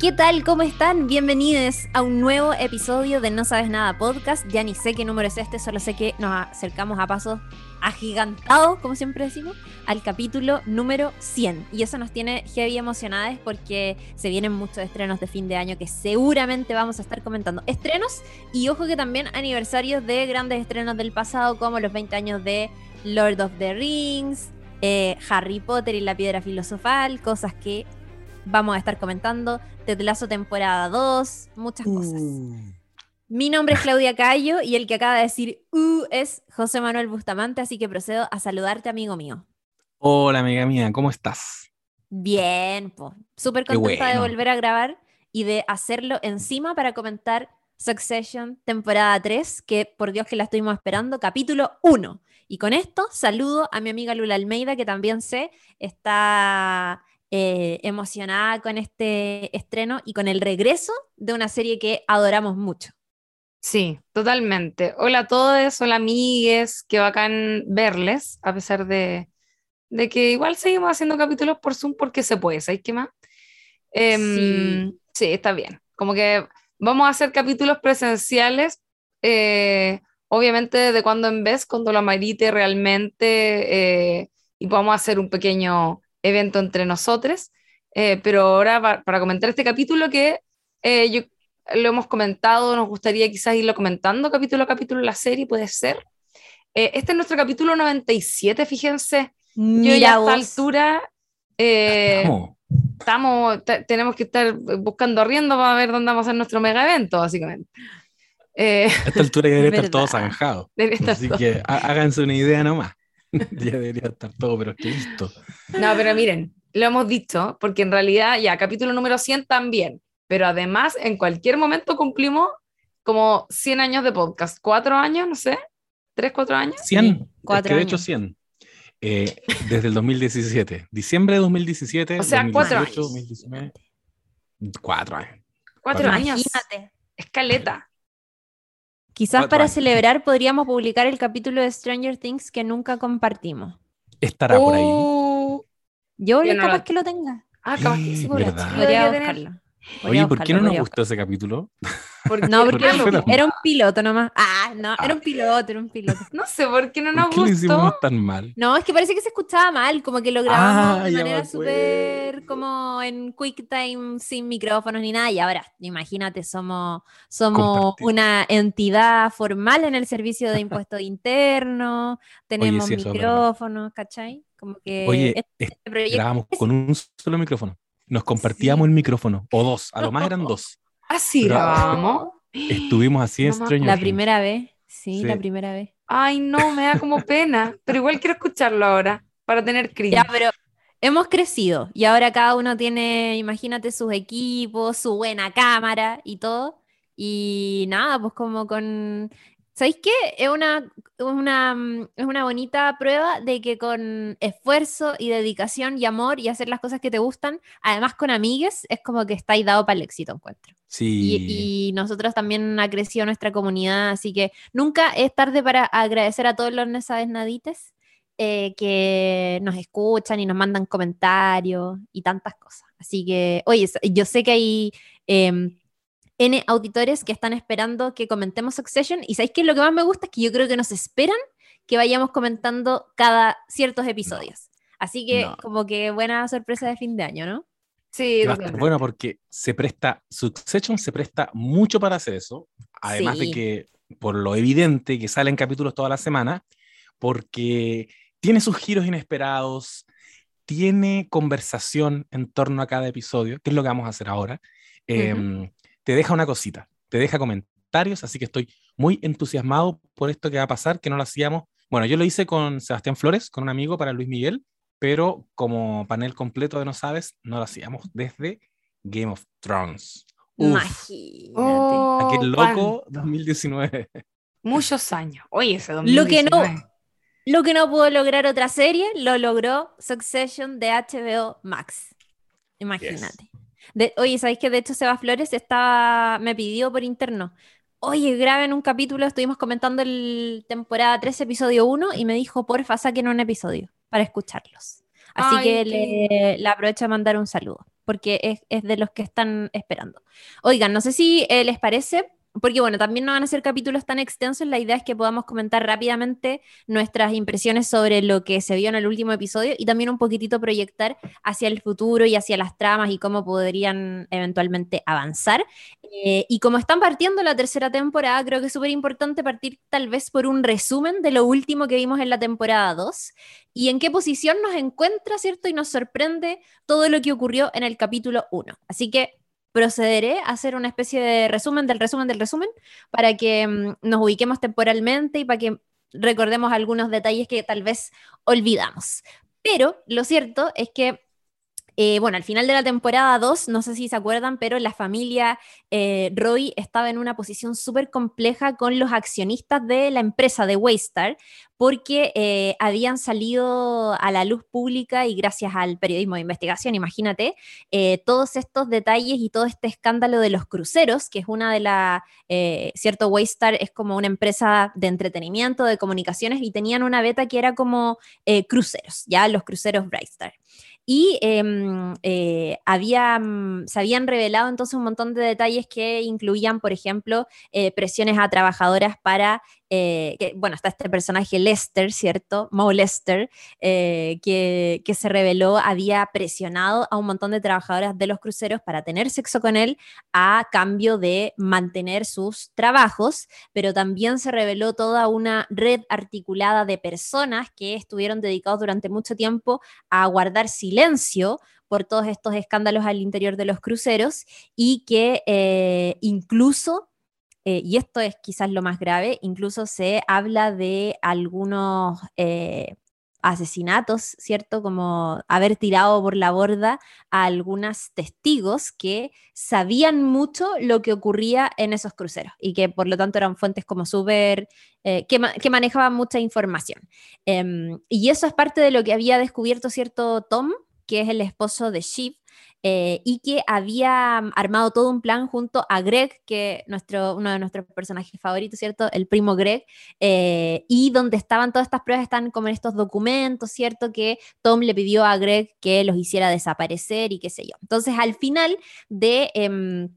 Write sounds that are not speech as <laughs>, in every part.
¿Qué tal? ¿Cómo están? Bienvenidos a un nuevo episodio de No Sabes Nada Podcast. Ya ni sé qué número es este, solo sé que nos acercamos a pasos agigantados, como siempre decimos, al capítulo número 100. Y eso nos tiene heavy emocionadas porque se vienen muchos estrenos de fin de año que seguramente vamos a estar comentando. Estrenos y ojo que también aniversarios de grandes estrenos del pasado, como los 20 años de Lord of the Rings, eh, Harry Potter y la Piedra Filosofal, cosas que vamos a estar comentando. Tetlazo temporada 2, muchas cosas. Uh. Mi nombre es Claudia Cayo y el que acaba de decir uh es José Manuel Bustamante, así que procedo a saludarte, amigo mío. Hola, amiga mía, ¿cómo estás? Bien, pues. Súper contenta de volver a grabar y de hacerlo encima para comentar Succession, temporada 3, que por Dios que la estuvimos esperando, capítulo 1. Y con esto saludo a mi amiga Lula Almeida, que también sé está eh, emocionada con este estreno y con el regreso de una serie que adoramos mucho. Sí, totalmente. Hola a todos, hola amigues, qué bacán verles, a pesar de, de que igual seguimos haciendo capítulos por Zoom porque se puede, ¿sabes qué más? Em, sí. está bien. Como que vamos a hacer capítulos presenciales, eh, obviamente de cuando en vez, cuando lo amerite realmente, eh, y vamos a hacer un pequeño evento entre nosotros. Eh, pero ahora pa- para comentar este capítulo que eh, yo lo hemos comentado, nos gustaría quizás irlo comentando capítulo a capítulo en la serie, puede ser. Eh, este es nuestro capítulo 97, fíjense. Yo Mira ya a esta vos. altura eh, estamos, te- tenemos que estar buscando arriendo para ver dónde vamos a hacer nuestro mega evento, básicamente. Eh, A esta altura ya debería estar todo <laughs> zanjado. Así todo. que há- háganse una idea nomás. <laughs> ya debería estar todo, pero es que listo. No, pero miren, lo hemos dicho, porque en realidad ya, capítulo número 100 también, pero además en cualquier momento cumplimos como 100 años de podcast, cuatro años, no sé, tres, cuatro años. 100. es cuatro que de hecho años. 100. Eh, desde el 2017. Diciembre de 2017. O sea, cuatro 2018, años. 2019. Cuatro años. Cuatro años. Imagínate. Escaleta. Quizás para celebrar podríamos publicar el capítulo de Stranger Things que nunca compartimos. Estará por ahí. Uh, Yo Yo no capaz lo- que lo tenga. ah, capaz que sí, <gasps> Podría buscarlo. Oye, ¿por qué no nos gustó ese capítulo? <laughs> No, porque ¿Por era, un- era un piloto nomás. Ah, no, era un piloto, era un piloto. No sé por qué no ¿Por nos lo hicimos gustó. tan mal? No, es que parece que se escuchaba mal, como que lo grabamos Ah, de ya me manera súper como en QuickTime sin micrófonos ni nada. Y ahora, imagínate, somos, somos una entidad formal en el servicio de <laughs> impuestos internos, tenemos sí, micrófonos, ¿cachai? Como que Oye, este proyecto grabamos con un solo micrófono. Nos compartíamos el micrófono. O dos. A lo más eran <laughs> dos. Así grabamos. Estuvimos así en No me Stranger la primera vez, sí, Sí. la primera vez. Ay, no, me da como pena. Pero igual quiero escucharlo ahora para tener cringe. Ya, pero hemos crecido y ahora cada uno tiene, imagínate, sus equipos, su buena cámara y todo. Y nada, pues como con... ¿Sabéis qué? Es una, una, mm, es una bonita prueba de que con esfuerzo y dedicación y amor y hacer las cosas que te gustan, además con amigues, es como que estáis dado para el éxito, encuentro. Sí. Y, y nosotros también ha crecido nuestra comunidad, así que nunca es tarde para agradecer a todos los No Sabes Nadites eh, que nos escuchan y nos mandan comentarios y tantas cosas. Así que, oye, yo sé que hay em, N auditores que están esperando que comentemos Succession y ¿sabéis qué? Lo que más me gusta es que yo creo que nos esperan que vayamos comentando cada ciertos episodios. Así que No. como que buena sorpresa de fin de año, ¿no? Sí, va a estar bueno porque se presta, Succession se presta mucho para hacer eso, además Sí. de que, por lo evidente que salen capítulos toda la semana, porque tiene sus giros inesperados, tiene conversación en torno a cada episodio, que es lo que vamos a hacer ahora. Em, te deja una cosita, te deja comentarios, así que estoy muy entusiasmado por esto que va a pasar, que no lo hacíamos. Bueno, yo lo hice con Sebastián Flores, con un amigo para Luis Miguel, pero como panel completo de No Sabes, no lo hacíamos desde Game of Thrones. Uf, Imagínate. Oh, aquel loco cuánto. 2019. Muchos años. Oye, ese Lo que no- 2019. Lo que no pudo lograr otra serie, lo logró Succession de HBO Max. Imagínate. De, oye, ¿sabéis que de hecho Seba Flores estaba, me pidió por interno? Oye, graben un capítulo, estuvimos comentando el temporada 3, episodio 1, y me dijo, porfa, saquen un episodio para escucharlos. Así Ay, que le, le aprovecho a mandar un saludo. porque es, es de los que están esperando. Oigan, no sé si eh, les parece, porque bueno, también no van a ser capítulos tan extensos, la idea es que podamos comentar rápidamente nuestras impresiones sobre lo que se vio en el último episodio y también un poquitito proyectar hacia el futuro y hacia las tramas y cómo podrían eventualmente avanzar. Eh, y como están partiendo la tercera temporada, creo que es súper importante partir tal vez por un resumen de lo último que vimos en la temporada 2 y en qué posición nos encuentra, ¿cierto? Y nos sorprende todo lo que ocurrió en el capítulo 1. Así que procederé a hacer una especie de resumen del resumen del resumen para que mm, nos ubiquemos temporalmente y para que recordemos algunos detalles que tal vez olvidamos. Pero lo cierto es que eh, bueno, al final de la temporada 2, no sé si se acuerdan, pero la familia eh, Roy estaba en una posición súper compleja con los accionistas de la empresa de Waystar, porque eh, habían salido a la luz pública y gracias al periodismo de investigación, imagínate, todos estos detalles y todo este escándalo de los cruceros, que es una de las, cierto, Waystar es como una empresa de entretenimiento, de comunicaciones, y tenían una beta que era como cruceros, ya los cruceros Brightstar y em, eh, mm, se habían revelado entonces un montón de detalles que incluían, por ejemplo, eh, presiones a trabajadoras para eh, bueno, está este personaje Lester, ¿cierto? Mo Lester, eh, que, que, se reveló había presionado a un montón de trabajadoras de los cruceros para tener sexo con él a cambio de mantener sus trabajos, pero también se reveló toda una red articulada de personas que estuvieron dedicados durante mucho tiempo a guardar silencio por todos estos escándalos al interior de los cruceros y que eh, incluso eh, y esto es quizás lo más grave, incluso se habla de algunos eh, asesinatos, ¿cierto? Como haber tirado por la borda a algunos testigos que sabían mucho lo que ocurría en esos cruceros y que por lo tanto eran fuentes como súper, eh, que, que, manejaban mucha información. Em, y eso es parte de lo que había descubierto, ¿cierto? Tom, que es el esposo de Shiv, eh, y que había mm, armado todo un plan junto a Greg, que nuestro, uno de nuestros personajes favoritos, ¿cierto? El primo Greg, eh, y donde estaban todas estas pruebas, están como en estos documentos, ¿cierto? Que Tom le pidió a Greg que los hiciera desaparecer y qué sé yo. Entonces, al final de... Em,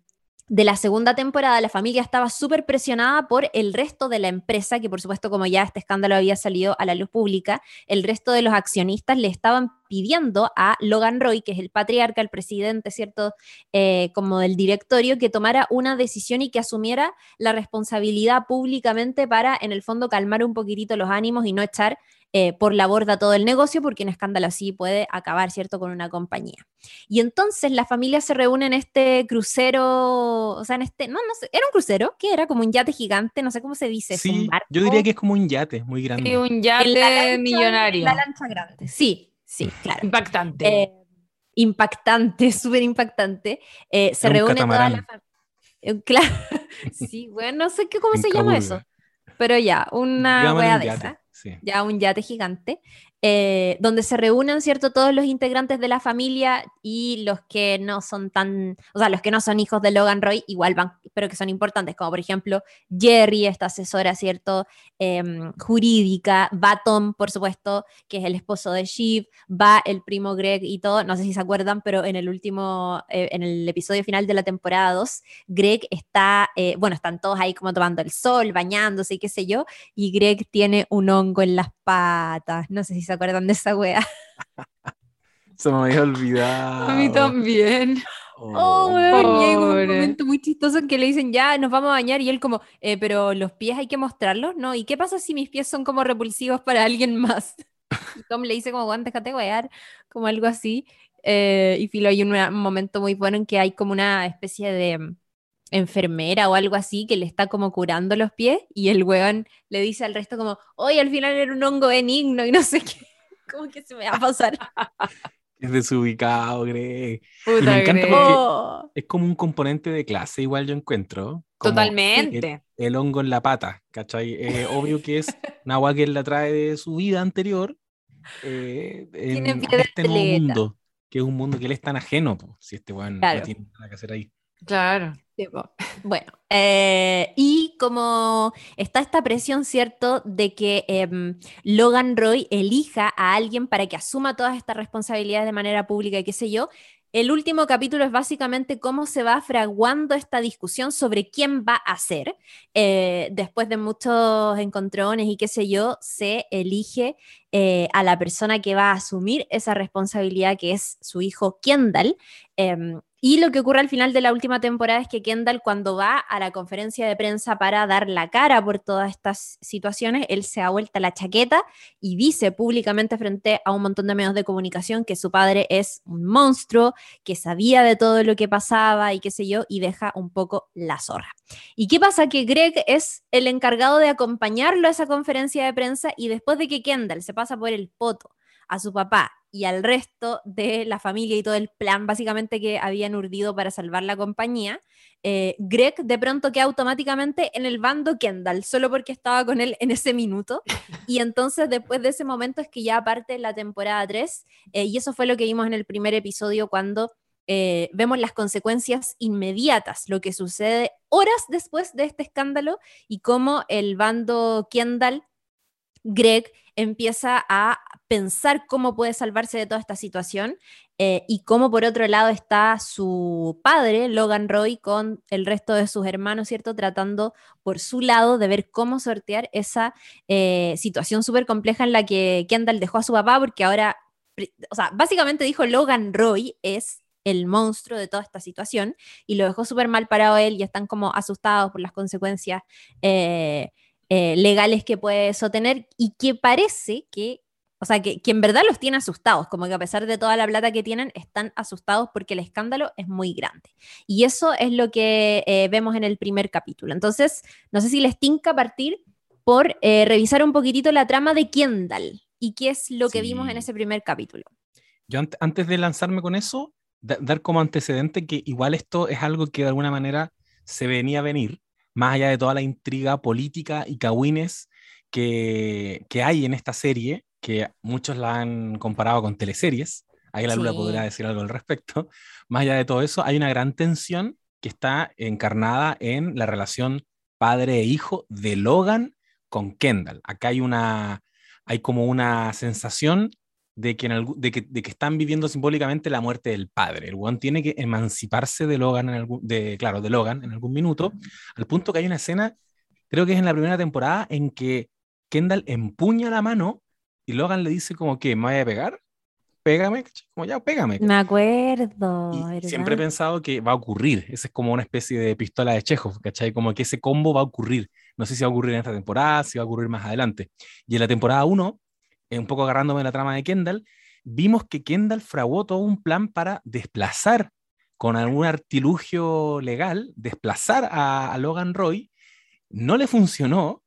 de la segunda temporada, la familia estaba súper presionada por el resto de la empresa, que por supuesto como ya este escándalo había salido a la luz pública, el resto de los accionistas le estaban pidiendo a Logan Roy, que es el patriarca, el presidente, ¿cierto? Eh, como del directorio, que tomara una decisión y que asumiera la responsabilidad públicamente para, en el fondo, calmar un poquitito los ánimos y no echar eh, por la borda todo el negocio, porque un escándalo así puede acabar, ¿cierto?, con una compañía. Y entonces la familia se reúne en este crucero, o sea, en este, no, no sé, era un crucero, que era como un yate gigante, no sé cómo se dice. Sí, yo diría que es como un yate, muy grande. Sí, un yate millonario. La lancha grande, sí, sí, claro. Impactante. Eh, impactante, <laughs> súper impactante. Eh, se reúne toda la familia. Claro, <laughs> sí, bueno, no sé qué, cómo se llama eso, pero ya, una wea de esa ya un yate gigante, eh, donde se reúnen, ¿cierto?, todos los integrantes de la familia y los que no son tan, o sea, los que no son hijos de Logan Roy, igual van, pero que son importantes, como por ejemplo Jerry, esta asesora, ¿cierto?, em, jurídica, va Tom, por supuesto, que es el esposo de Shiv, va el primo Greg y todo, no sé si se acuerdan, pero en el último, eh, en el episodio final de la temporada 2, Greg está, eh, bueno, están todos ahí como tomando el sol, bañándose y qué sé yo, y Greg tiene un hongo en las patas, no sé si se acuerdan de esa wea. <laughs> Se me había olvidado. A mí también. Oh, oh hay un momento muy chistoso en que le dicen, ya, nos vamos a bañar, y él como, eh, pero los pies hay que mostrarlos, ¿no? ¿Y qué pasa si mis pies son como repulsivos para alguien más? <laughs> Y Tom le dice como, bueno, déjate wear, como algo así. Eh, y Filo, hay un, momento muy bueno en que hay como una especie de enfermera o algo así que le está como curando los pies y el weón le dice al resto como, hoy al final era un hongo benigno y no sé qué. <laughs> ¿Cómo que se me va a pasar? <laughs> Es desubicado, Greg. me encanta porque oh. es como un componente de clase, igual yo encuentro. Totalmente. El, hongo en la pata, ¿cachai? Es obvio que es una agua que él la trae de su vida anterior eh, en este nuevo mundo, que es un mundo que él es tan ajeno, si este weón no tiene nada que hacer ahí. Claro. <laughs> Bueno, eh, y como está esta presión, ¿cierto?, de que em, Logan Roy elija a alguien para que asuma todas estas responsabilidades de manera pública y qué sé yo, el último capítulo es básicamente cómo se va fraguando esta discusión sobre quién va a ser. Eh, después de muchos encontrones y qué sé yo, se elige eh, a la persona que va a asumir esa responsabilidad, que es su hijo Kendall. Em, y lo que ocurre al final de la última temporada es que Kendall cuando va a la conferencia de prensa para dar la cara por todas estas situaciones, él se ha vuelto la chaqueta y dice públicamente frente a un montón de medios de comunicación que su padre es un monstruo, que sabía de todo lo que pasaba y qué sé yo, y deja un poco la zorra. ¿Y qué pasa? Que Greg es el encargado de acompañarlo a esa conferencia de prensa y después de que Kendall se pasa por el poto a su papá y al resto de la familia y todo el plan básicamente que habían urdido para salvar la compañía, eh, Greg de pronto queda automáticamente en el bando Kendall, solo porque estaba con él en ese minuto. <laughs> Y entonces después de ese momento es que ya parte la temporada 3, eh, y eso fue lo que vimos en el primer episodio cuando eh, vemos las consecuencias inmediatas, lo que sucede horas después de este escándalo y cómo el bando Kendall, Greg, empieza a pensar cómo puede salvarse de toda esta situación eh, y cómo por otro lado está su padre, Logan Roy, con el resto de sus hermanos, ¿cierto? Tratando por su lado de ver cómo sortear esa eh, situación súper compleja en la que Kendall dejó a su papá, porque ahora, o sea, básicamente dijo Logan Roy es el monstruo de toda esta situación y lo dejó súper mal parado él y están como asustados por las consecuencias. Eh, legales que puede eso tener y que parece que o sea, que, en verdad los tiene asustados, como que a pesar de toda la plata que tienen, están asustados porque el escándalo es muy grande. Y eso es lo que eh, vemos en el primer capítulo. Entonces, no sé si les tinca partir por eh, revisar un poquitito la trama de Kendall y qué es lo que vimos en ese primer capítulo. Yo antes de lanzarme con eso, dar como antecedente que igual esto es algo que de alguna manera se venía a venir, más allá de toda la intriga política y cagüines que, que hay en esta serie, que muchos la han comparado con teleseries. Ahí la Lula podrá decir algo al respecto. <laughs> Más allá de todo eso, hay una gran tensión que está encarnada en la relación padre e hijo de Logan con Kendall. Acá hay una, hay como una sensación de que, de, que, de que, están viviendo simbólicamente la muerte del padre. El one tiene que emanciparse de Logan, en algún, de, claro, de Logan en algún minuto, al punto que hay una escena, creo que es en la primera temporada, en que Kendall empuña la mano y Logan le dice como que, ¿me voy a pegar? Pégame, como ya, pégame. Me acuerdo. siempre he pensado que va a ocurrir. Esa es como una especie de pistola de Chekhov, ¿cachai? Como que ese combo va a ocurrir. No sé si va a ocurrir en esta temporada, si va a ocurrir más adelante. Y en la temporada 1, eh, un poco agarrándome la trama de Kendall, vimos que Kendall fraguó todo un plan para desplazar con algún artilugio legal, desplazar a, Logan Roy. No le funcionó.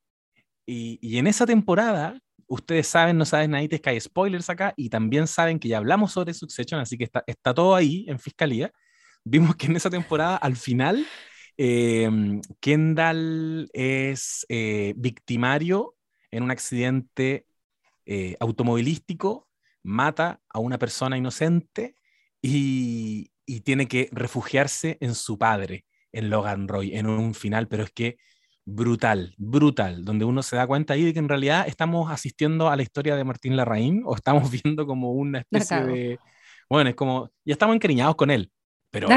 Y, y en esa temporada, ustedes saben, no saben nadie, que hay spoilers acá y también saben que ya hablamos sobre Succession, así que está, está todo ahí en fiscalía. Vimos que en esa temporada, al final, em, Kendall es eh, victimario en un accidente eh, automovilístico, mata a una persona inocente y tiene que refugiarse en su padre, en Logan Roy, en un final, pero es que brutal, brutal, donde uno se da cuenta ahí de que en realidad estamos asistiendo a la historia de Martín Larraín o estamos <laughs> viendo como una especie de... Bueno, es como, ya estamos encariñados con él, pero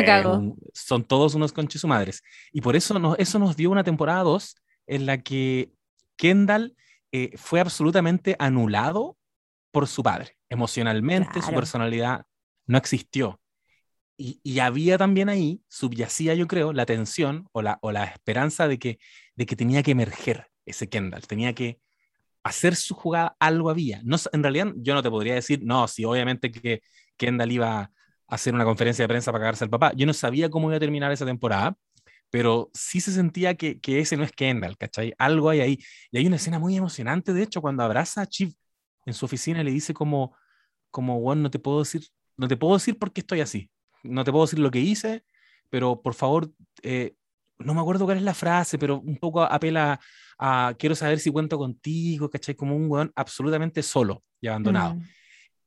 son todos unos conches su madres. Y por eso nos, eso nos dio una temporada 2 en la que Kendall eh, fue absolutamente anulado por su padre. Emocionalmente, su personalidad no existió. Y, había también ahí, subyacía yo creo, la tensión o la, o la esperanza de que, de que tenía que emerger ese Kendall, tenía que hacer su jugada, algo había. No, en realidad yo no te podría decir, no, si obviamente que Kendall iba a hacer una conferencia de prensa para cagarse al papá. Yo no sabía cómo iba a terminar esa temporada, pero sí se sentía que, que ese no es Kendall, ¿cachai? Algo hay ahí. Y hay una escena muy emocionante, de hecho, cuando abraza a Chief en su oficina y le dice como, como, bueno, no te puedo decir, no te puedo decir por qué estoy así no te puedo decir lo que hice, pero por favor, eh, no me acuerdo cuál es la frase, pero un poco apela a, quiero saber si cuento contigo, ¿cachai? Como un weón absolutamente solo y abandonado. Mm.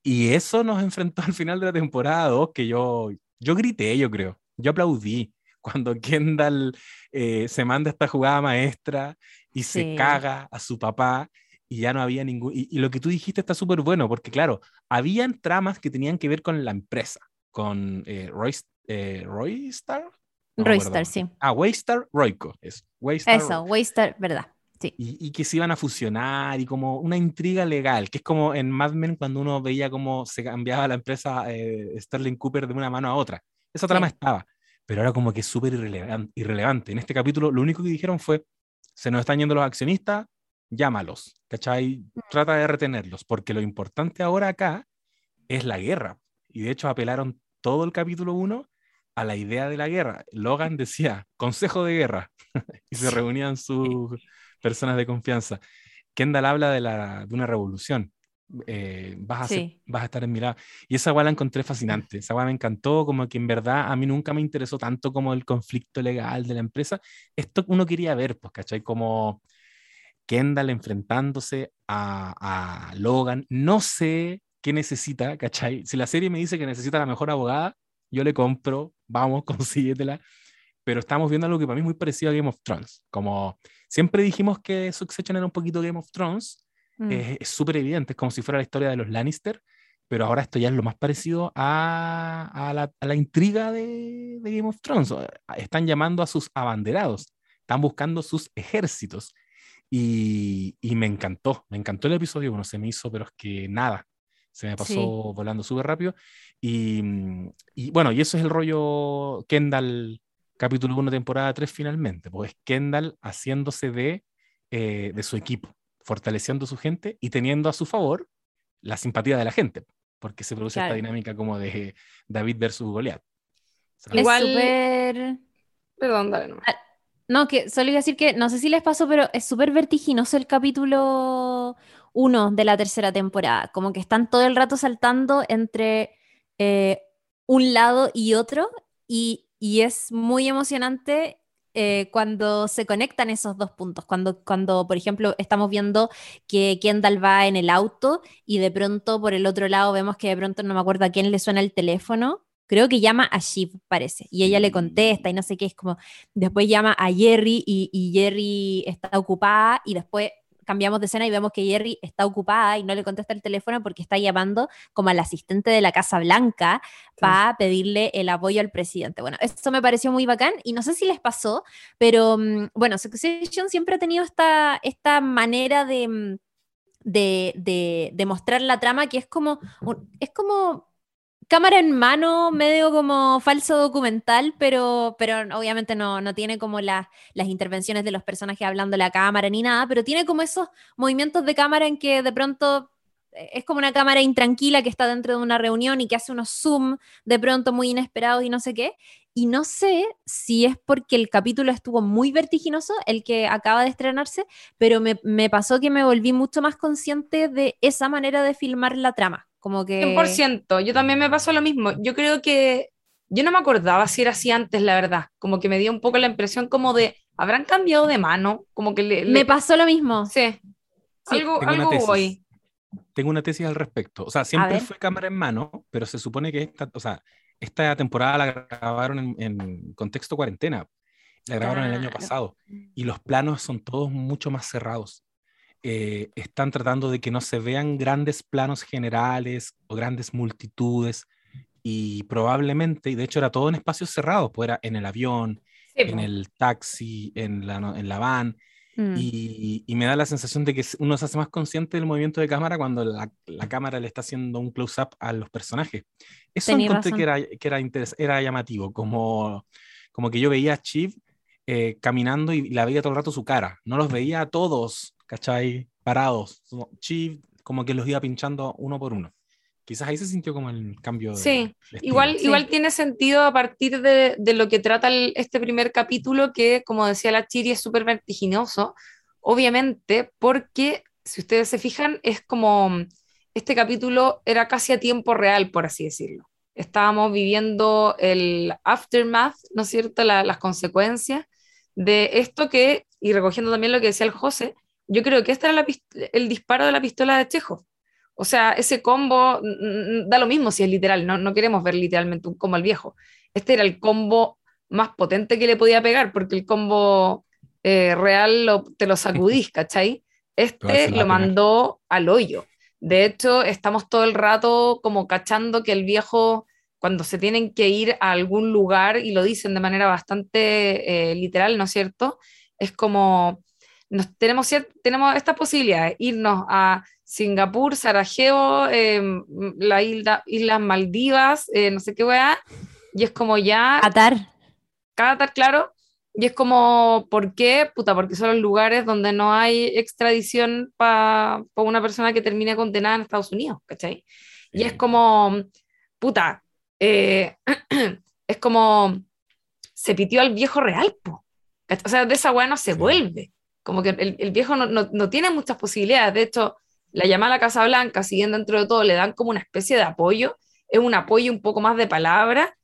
Y eso nos <laughs> enfrentó al final de la temporada 2, que yo, yo grité, yo creo, yo aplaudí <laughs> cuando Kendall eh, se manda esta jugada maestra y se caga a su papá y ya no había ningún... Y, y lo que tú dijiste está súper bueno, porque claro, habían tramas que tenían que ver con la empresa, con eh, Roy, eh, Roystar. No Roystar, sí. Ah, Waystar, Royco. Eso, Waystar, Eso, Waystar, verdad. Sí. y, y que se iban a fusionar y como una intriga legal, que es como en Mad Men cuando uno veía cómo se cambiaba la empresa eh, Sterling Cooper de una mano a otra. Esa trama Sí. estaba, pero ahora como que es súper irrelevan- irrelevante. En este capítulo lo único que dijeron fue, se nos están yendo los accionistas, llámalos, ¿cachai? Trata de retenerlos, porque lo importante ahora acá es la guerra. Y de hecho apelaron todo el capítulo 1 a la idea de la guerra. Logan decía, consejo de guerra, <laughs> y se reunían sus personas de confianza. Kendall habla de, la, de una revolución. Eh, vas, a ser- vas a estar en mi lado. Y esa weá la encontré fascinante. Esa weá me encantó, como que en verdad a mí nunca me interesó tanto como el conflicto legal de la empresa. Esto uno quería ver, pues, ¿cachai? Como Kendall enfrentándose a, a Logan. No sé qué necesita, ¿cachai? Si la serie me dice que necesita la mejor abogada, yo le compro, vamos, <laughs> consíguetela. Pero estamos viendo algo que para mí es muy parecido a Game of Thrones. Como siempre dijimos que Succession era un poquito Game of Thrones, Mm. es es súper evidente, es como si fuera la historia de los Lannister, pero ahora esto ya es lo más parecido a, a la, a la intriga de, de Game of Thrones. Están llamando a sus abanderados, están buscando sus ejércitos. Y, y me encantó, me encantó el episodio, bueno, se me hizo, pero es que nada, se me pasó Sí. volando súper rápido. Y, mm, y bueno, y eso es el rollo Kendall, capítulo 1, temporada 3, finalmente, pues es Kendall haciéndose de, eh, de su equipo, fortaleciendo su gente y teniendo a su favor la simpatía de la gente, porque se produce Claro. esta dinámica como de David versus Goliat. O sea, Es Igual- súper... Perdón, dale nomás. No, que solo iba a decir que no sé si les pasó, pero es súper vertiginoso el capítulo 1 de la tercera temporada. Como que están todo el rato saltando entre eh, un lado y otro, y, y es muy emocionante eh, cuando se conectan esos dos puntos. Cuando, cuando, por ejemplo, estamos viendo que Kendall va en el auto y de pronto por el otro lado vemos que de pronto no me acuerdo a quién le suena el teléfono. Creo que llama a Shiv, parece. Y ella le contesta y no sé qué. Es como, Después llama a Jerry y, y Jerry está ocupada y después cambiamos de escena y vemos que Jerry está ocupada y no le contesta el teléfono porque está llamando como al asistente de la Casa Blanca para pedirle el apoyo al presidente. Bueno, eso me pareció muy bacán y no sé si les pasó, pero mm, bueno, Succession siempre ha tenido esta, esta manera de, mm, de, de, de mostrar la trama que es como, es como cámara en mano, medio como falso documental, pero, pero obviamente no, no tiene como las las intervenciones de los personajes hablando la cámara ni nada, pero tiene como esos movimientos de cámara en que de pronto eh, es como una cámara intranquila que está dentro de una reunión y que hace unos zoom de pronto muy inesperados y no sé qué. Y no sé si es porque el capítulo estuvo muy vertiginoso, el que acaba de estrenarse, pero me, me pasó que me volví mucho más consciente de esa manera de filmar la trama. Como que... 100%, yo también me pasó lo mismo. Yo creo que yo no me acordaba si era así antes, la verdad. Como que me dio un poco la impresión como de, ¿habrán cambiado de mano? Como que le... le- Me pasó lo mismo. Sí, Sí. algo, Tengo una algo tesis. voy. Tengo una tesis al respecto. O sea, siempre fue cámara en mano, pero se supone que esta, o sea, esta temporada la grabaron en, en contexto cuarentena. La grabaron el año pasado. Y los planos son todos mucho más cerrados. Eh, están tratando de que no se vean grandes planos generales o grandes multitudes. Y probablemente, y de hecho era todo en espacios cerrados, pues era en el avión, Sí, en el taxi, en la, en la van. Mm. Y, y me da la sensación de que uno se hace más consciente del movimiento de cámara cuando la, la cámara le está haciendo un close-up a los personajes. Eso Tenís encontré razón. que era, que era, interes- era llamativo, como, como que yo veía a Chief eh, caminando y la veía todo el rato su cara. No los veía a todos, ¿cachai? Parados. Como Chief como que los iba pinchando uno por uno. Quizás ahí se sintió como el cambio de, Sí, de. Igual, Sí. igual tiene sentido a partir de, de lo que trata el- este primer capítulo, que como decía la Chiri, es súper vertiginoso, obviamente, porque si ustedes se fijan, es como este capítulo era casi a tiempo real, por así decirlo. Estábamos viviendo el aftermath, ¿no es cierto? La- las consecuencias de esto que, y recogiendo también lo que decía el José, yo creo que este era la el disparo de la pistola de Chekhov. O sea, ese combo da lo mismo si es literal, no, no queremos ver literalmente un combo al viejo. Este era el combo más potente que le podía pegar, porque el combo eh, real lo- te lo sacudís, <laughs> ¿cachai? Este lo mandó al hoyo. De hecho, estamos todo el rato como cachando que el viejo, cuando se tienen que ir a algún lugar y lo dicen de manera bastante eh, literal, ¿no es cierto? Es como, nos, tenemos, tenemos esta posibilidad, irnos a Singapur, Sarajevo, em, la isla, Islas Maldivas, eh, no sé qué weá, y es como ya... Qatar. Qatar, claro, y es como, ¿por qué? Puta, porque son los lugares donde no hay extradición para una persona que termine condenada en Estados Unidos, ¿cachai? Y es como, puta, eh, <clears throat> es como, se pitió al viejo real, po. O sea, de esa weá no se vuelve. Como que el, el viejo no, no, no, tiene muchas posibilidades. De hecho, la llama a la Casa Blanca, siguiendo dentro de todo, le dan como una especie de apoyo. Es un apoyo un poco más de palabra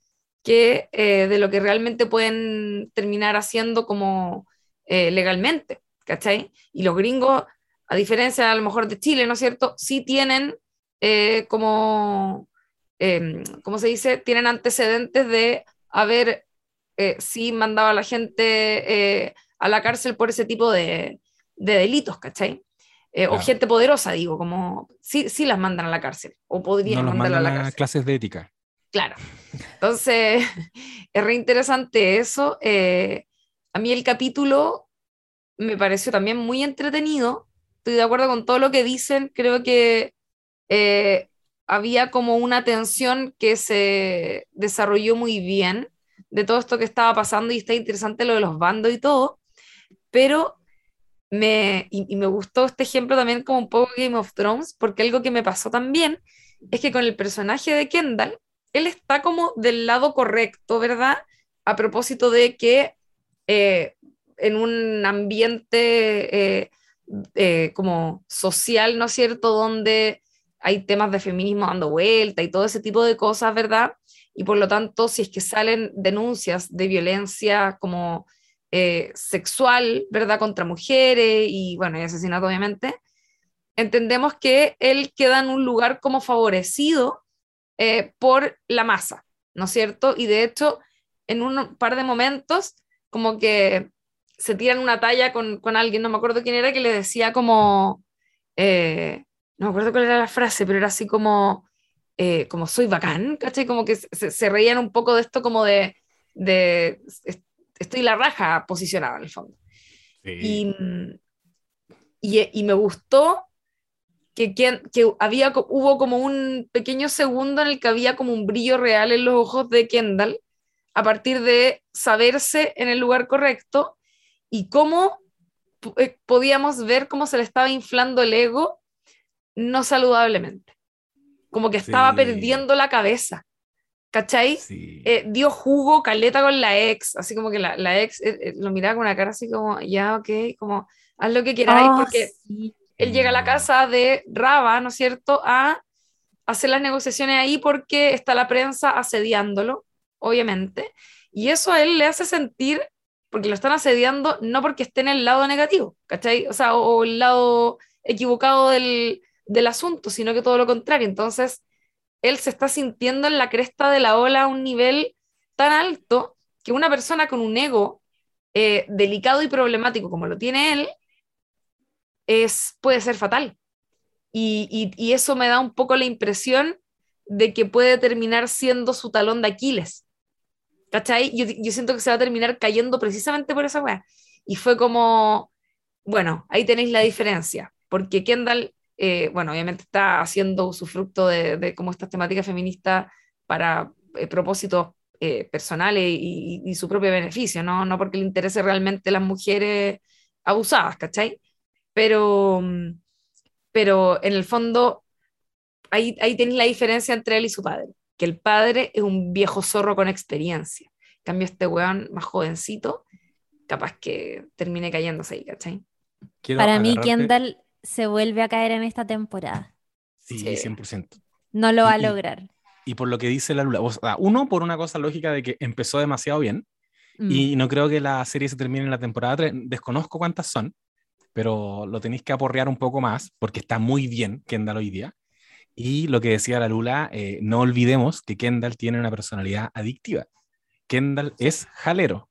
que eh, de lo que realmente pueden terminar haciendo como eh, legalmente, ¿cachai? Y los gringos, a diferencia a lo mejor de Chile, ¿no es cierto? Sí tienen eh, como, em, ¿cómo se dice? Tienen antecedentes de haber sí mandado a la gente a la cárcel por ese tipo de, de delitos, ¿cachai? O gente poderosa, digo, como sí, sí las mandan a la cárcel, o podrían no mandarla a la cárcel. clases de ética. Claro. Entonces, <laughs> es re interesante eso. Eh, a mí el capítulo me pareció también muy entretenido. Estoy de acuerdo con todo lo que dicen. Creo que eh, había como una tensión que se desarrolló muy bien de todo esto que estaba pasando y está interesante lo de los bandos y todo. Pero me, y, me gustó este ejemplo también como un poco Game of Thrones, porque algo que me pasó también es que con el personaje de Kendall, él está como del lado correcto, ¿verdad? A propósito de que eh, en un ambiente eh, eh, como social, ¿no es cierto?, donde hay temas de feminismo dando vuelta y todo ese tipo de cosas, ¿verdad? Y por lo tanto, si es que salen denuncias de violencia como sexual, ¿verdad?, contra mujeres y, bueno, y asesinato, obviamente, entendemos que él queda en un lugar como favorecido eh, por la masa, ¿no es cierto? Y de hecho, en un par de momentos, como que se tiran una talla con, con alguien, no me acuerdo quién era, que le decía como, eh, no me acuerdo cuál era la frase, pero era así como, eh, como soy bacán, ¿cachai? Como que se, se, reían un poco de esto como de, de estoy la raja posicionada en el fondo. Sí. Y, y, y, me gustó que, que, que, había, hubo como un pequeño segundo en el que había como un brillo real en los ojos de Kendall a partir de saberse en el lugar correcto y cómo eh, podíamos ver cómo se le estaba inflando el ego no saludablemente. Como que estaba sí. perdiendo la cabeza. ¿Cachai? Sí. Eh, dio jugo caleta con la ex, así como que la, la ex eh, lo miraba con una cara así como, ya, ok, como, haz lo que queráis, Oh, porque sí. él llega a la casa de Raba, ¿no es cierto?, a hacer las negociaciones ahí porque está la prensa asediándolo, obviamente, y eso a él le hace sentir, porque lo están asediando, no porque esté en el lado negativo, ¿cachai? O sea, o, o el lado equivocado del, del asunto, sino que todo lo contrario. Entonces, él se está sintiendo en la cresta de la ola a un nivel tan alto que una persona con un ego eh, delicado y problemático como lo tiene él, es, puede ser fatal. Y, y, eso me da un poco la impresión de que puede terminar siendo su talón de Aquiles. ¿Cachai? Yo, yo siento que se va a terminar cayendo precisamente por esa weá. Y fue como, bueno, ahí tenéis la diferencia, porque Kendall, eh, bueno, obviamente está haciendo su fruto de, de como estas temáticas feministas para eh, propósitos eh, personales y, y, y, su propio beneficio, ¿no? no porque le interese realmente las mujeres abusadas, ¿cachai? Pero, pero en el fondo, ahí, ahí tenéis la diferencia entre él y su padre, que el padre es un viejo zorro con experiencia. En cambio, este weón más jovencito, capaz que termine cayéndose ahí, ¿cachai? Quiero Para agarrarte... mí, Kendall se vuelve a caer en esta temporada. Sí, sí. 100%. No lo va y, a lograr. Y, y, por lo que dice la Lula, o sea, uno, por una cosa lógica de que empezó demasiado bien, mm. y no creo que la serie se termine en la temporada 3, desconozco cuántas son, pero lo tenéis que aporrear un poco más, porque está muy bien Kendall hoy día. Y lo que decía la Lula, eh, no olvidemos que Kendall tiene una personalidad adictiva. Kendall es jalero.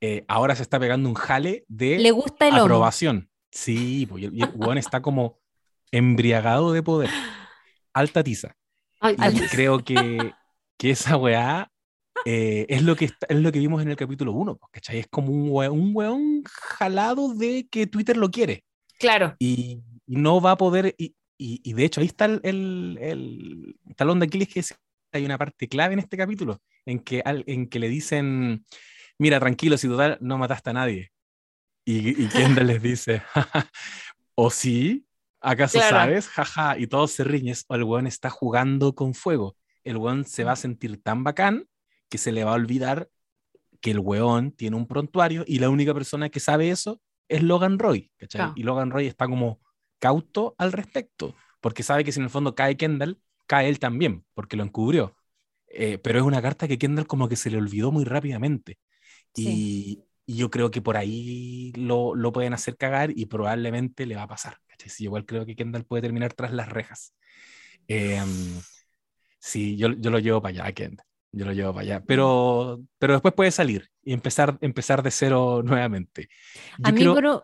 Eh, ahora se está pegando un jale de Le gusta el aprobación. Sí, pues, y el Juan está como embriagado de poder. Alta tiza. Ay, y creo que, que esa weá eh, es, lo que está- es lo que vimos en el capítulo 1, ¿cachai? Es como un weón, un weón jalado de que Twitter lo quiere Claro, y, y no va a poder, y, y- y de hecho ahí está el, el, el talón de Aquiles que es- hay una parte clave en este capítulo, en que, en que le dicen, mira, tranquilo, si total no mataste a nadie. Y, y Kendall les dice, <laughs> ¿o sí? ¿Acaso Claro. sabes? Jaja, y todos se riñen, o el weón está jugando con fuego. El weón se va a sentir tan bacán que se le va a olvidar que el weón tiene un prontuario y la única persona que sabe eso es Logan Roy, ¿cachai? Claro. Y Logan Roy está como cauto al respecto, porque sabe que si en el fondo cae Kendall, cae él también, porque lo encubrió. Eh, pero es una carta que Kendall como que se le olvidó muy rápidamente. Y, y yo creo que por ahí lo, lo pueden hacer cagar y probablemente le va a pasar. Sí, igual creo que Kendall puede terminar tras las rejas. Em, sí, yo, yo lo llevo para allá, Kendall. Yo lo llevo para allá. Pero, pero después puede salir y empezar, empezar de cero nuevamente. Yo A mí, creo- por un-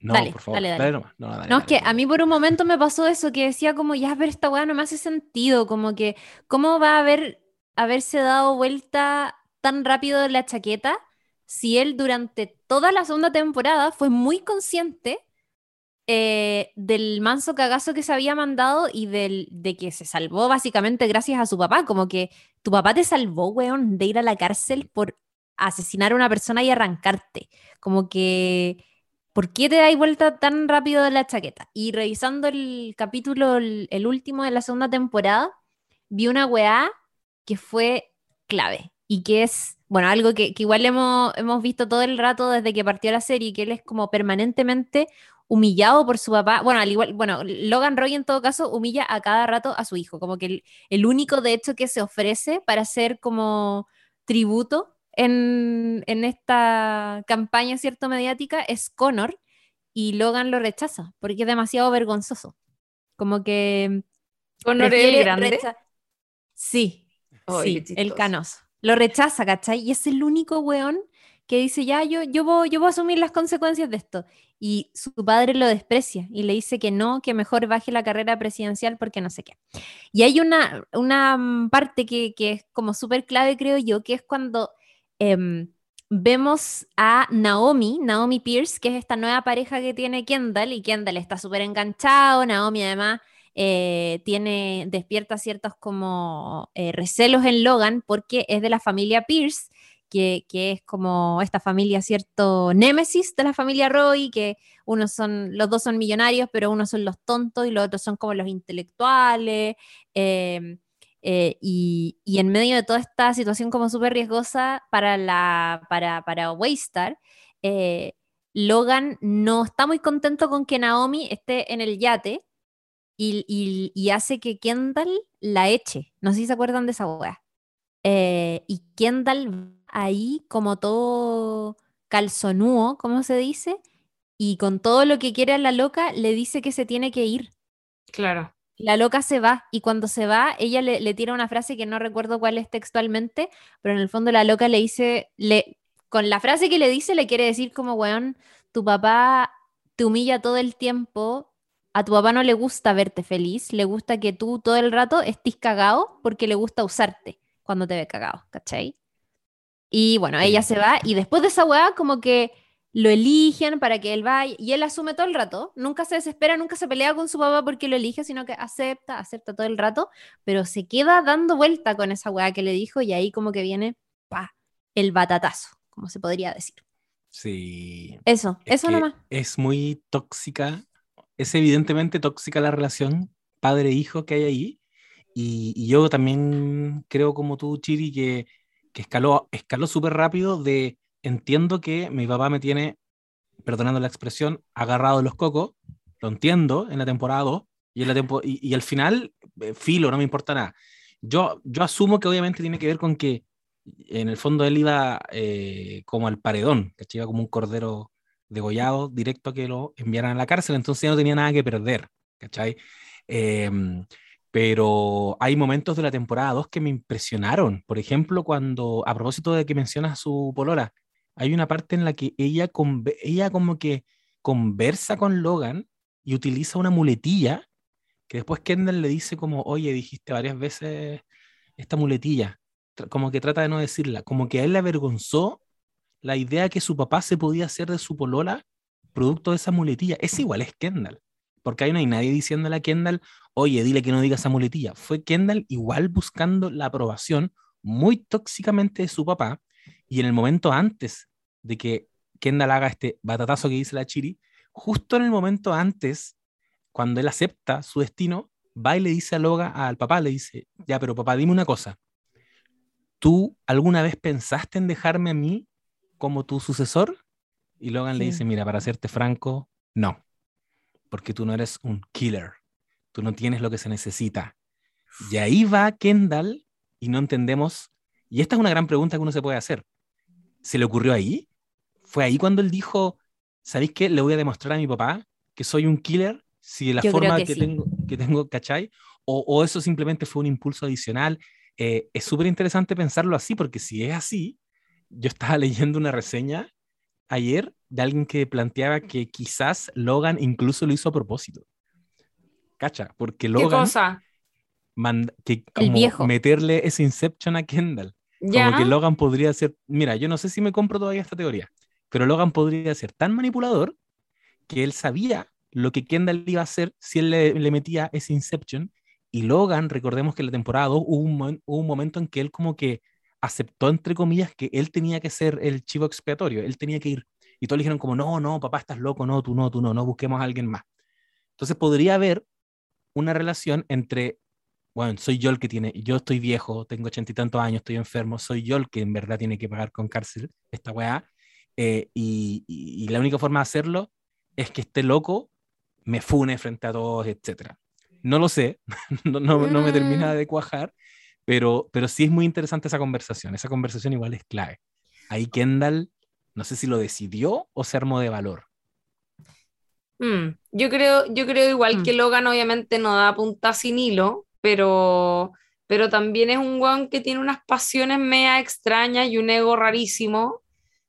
No, Dale, por favor, dale, dale, dale. nomás. No, dale, No, es que a mí por un momento me pasó eso, que decía como, ya, pero esta weá no me hace sentido, como que, ¿cómo va a haber, haberse dado vuelta tan rápido la chaqueta si él durante toda la segunda temporada fue muy consciente eh, del manso cagazo que se había mandado y del, de que se salvó básicamente gracias a su papá, como que tu papá te salvó, weón, de ir a la cárcel por asesinar a una persona y arrancarte, como que... ¿Por qué te dais vuelta tan rápido de la chaqueta? Y revisando el capítulo, el, el último de la segunda temporada, vi una weá que fue clave y que es, bueno, algo que, que igual hemos, hemos visto todo el rato desde que partió la serie, que él es como permanentemente humillado por su papá. Bueno, al igual, bueno, Logan Roy en todo caso humilla a cada rato a su hijo, como que el, el único de hecho que se ofrece para hacer como tributo en, en esta campaña, ¿cierto? Mediática es Connor y Logan lo rechaza porque es demasiado vergonzoso. Como que Connor es grande. recha- Sí, sí, el canoso. Lo rechaza, ¿cachai? Y es el único weón que dice, ya, yo, yo, voy, yo voy a asumir las consecuencias de esto. Y su padre lo desprecia y le dice que no, que mejor baje la carrera presidencial porque no sé qué. Y hay una, una mm, parte que, que es como súper clave, creo yo, que es cuando em, vemos a Naomi, Naomi Pierce, que es esta nueva pareja que tiene Kendall, y Kendall está súper enganchado, Naomi además eh, tiene, despierta ciertos como eh, recelos en Logan porque es de la familia Pierce, que, que es como esta familia, cierto, némesis de la familia Roy, que unos son, los dos son millonarios, pero unos son los tontos y los otros son como los intelectuales. eh, eh, y, y en medio de toda esta situación como súper riesgosa para, la, para, para Waystar, Logan no está muy contento con que Naomi esté en el yate y, y- y hace que Kendall la eche. No sé si se acuerdan de esa weá. Eh, y Kendall ahí como todo calzonúo, ¿cómo se dice? Y con todo lo que quiere a la loca, le dice que se tiene que ir. Claro. La loca se va y cuando se va, ella le, le tira una frase que no recuerdo cuál es textualmente, pero en el fondo la loca le dice, le, con la frase que le dice, le quiere decir como, weón, tu papá te humilla todo el tiempo, a tu papá no le gusta verte feliz, le gusta que tú todo el rato estés cagado porque le gusta usarte cuando te ve cagado, ¿cachai? Y bueno, ella se va y después de esa weá como que lo eligen para que él vaya y él asume todo el rato, nunca se desespera, nunca se pelea con su papá porque lo elige, sino que acepta, acepta todo el rato, pero se queda dando vuelta con esa weá que le dijo y ahí como que viene, pa, el batatazo, como se podría decir. Sí. Eso, Es eso nomás. Es muy tóxica, es evidentemente tóxica la relación padre-hijo que hay ahí. Y, yo también creo como tú, Chiri, que, que escaló, escaló súper rápido de entiendo que mi papá me tiene, perdonando la expresión, agarrado los cocos, lo entiendo en la temporada 2, y, en la tempo- y, y al final, eh, filo, no me importa nada. Yo, yo asumo que obviamente tiene que ver con que en el fondo él iba eh, como al paredón, que iba como un cordero degollado directo a que lo enviaran a la cárcel, entonces ya no tenía nada que perder. Em, pero hay momentos de la temporada 2 que me impresionaron. Por ejemplo, cuando, a propósito de que mencionas a su polora, hay una parte en la que ella, ella como que conversa con Logan y utiliza una muletilla que después Kendall le dice como, oye, dijiste varias veces esta muletilla, como que trata de no decirla, como que a él le avergonzó la idea que su papá se podía hacer de su polola producto de esa muletilla. Es igual, es Kendall, porque ahí no hay nadie diciéndole a Kendall, oye, dile que no diga esa muletilla. Fue Kendall igual buscando la aprobación muy tóxicamente de su papá y en el momento antes de que Kendall haga este batatazo que dice la Chiri, justo en el momento antes, cuando él acepta su destino, va y le dice a Logan, al papá, le dice, ya, pero papá, dime una cosa. ¿Tú alguna vez pensaste en dejarme a mí como tu sucesor? Y Logan le dice, mira, para serte franco, no, porque tú no eres un killer, tú no tienes lo que se necesita. Y ahí va Kendall y no entendemos, y esta es una gran pregunta que uno se puede hacer. ¿Se le ocurrió ahí? ¿Fue ahí cuando él dijo, ¿sabéis qué? Le voy a demostrar a mi papá que soy un killer si de la Yo forma que que, sí. tengo, que tengo, ¿cachai? O, o eso simplemente fue un impulso adicional. Eh, es súper interesante pensarlo así, porque si es así, yo estaba <laughs> leyendo una reseña ayer de alguien que planteaba que quizás Logan incluso lo hizo a propósito. ¿Cacha? Porque ¿Qué Logan cosa? manda- que como viejo. meterle ese Inception a Kendall. Ya. Como que Logan podría ser, mira, yo no sé si me compro todavía esta teoría, pero Logan podría ser tan manipulador que él sabía lo que Kendall iba a hacer si él le, le metía ese Inception. Y Logan, recordemos que en la temporada 2 hubo un, hubo un momento en que él como que aceptó, entre comillas, que él tenía que ser el chivo expiatorio, él tenía que ir. Y todos le dijeron como, no, no, papá, estás loco, no, tú no, tú no, no, busquemos a alguien más. Entonces podría haber una relación entre, bueno, soy yo el que tiene, yo estoy viejo, tengo ochenta y tantos años, estoy enfermo, soy yo el que en verdad tiene que pagar con cárcel esta weá, eh, y, y- y la única forma de hacerlo es que este loco me fune frente a todos, etcétera. No lo sé, <laughs> no, no, no me termina Mm. de cuajar, pero, pero sí es muy interesante esa conversación, esa conversación igual es clave. Ahí Kendall, no sé si lo decidió o se armó de valor. Mm, Yo creo, yo creo igual Mm. que Logan obviamente no da punta sin hilo, pero, pero también es un weón que tiene unas pasiones mea extrañas y un ego rarísimo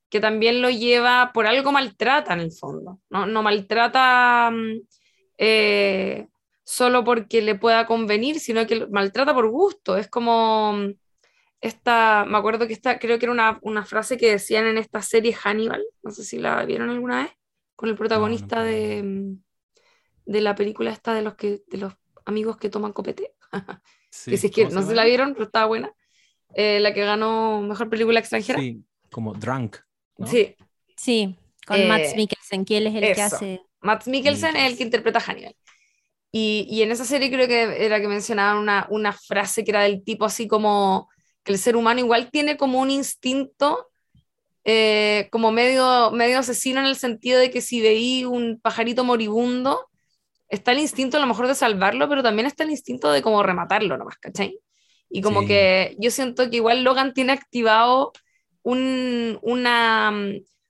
que también lo lleva, por algo maltrata en el fondo, no, no maltrata mm, eh, solo porque le pueda convenir, sino que lo maltrata por gusto, es como mm, esta, me acuerdo que esta, creo que era una, una frase que decían en esta serie Hannibal, no sé si la vieron alguna vez, con el protagonista no. de, mm, de la película esta de los, que, de los amigos que toman copete, <laughs> Sí, que si es que ¿cómo se no se la vieron, pero estaba buena, Eh, la que ganó Mejor Película Extranjera. Sí, como Drunk. ¿no? Sí, Sí, con Eh, Max Mikkelsen, que él es el que hace. Matt Mikkelsen es el que interpreta a Hannibal. Y, y en esa serie creo que era que mencionaban una, una frase que era del tipo así como que el ser humano igual tiene como un instinto eh, como medio, medio asesino en el sentido de que si veí un pajarito moribundo, está el instinto a lo mejor de salvarlo, pero también está el instinto de como rematarlo nomás, ¿cachai? Y como Sí. que yo siento que igual Logan tiene activado un- una,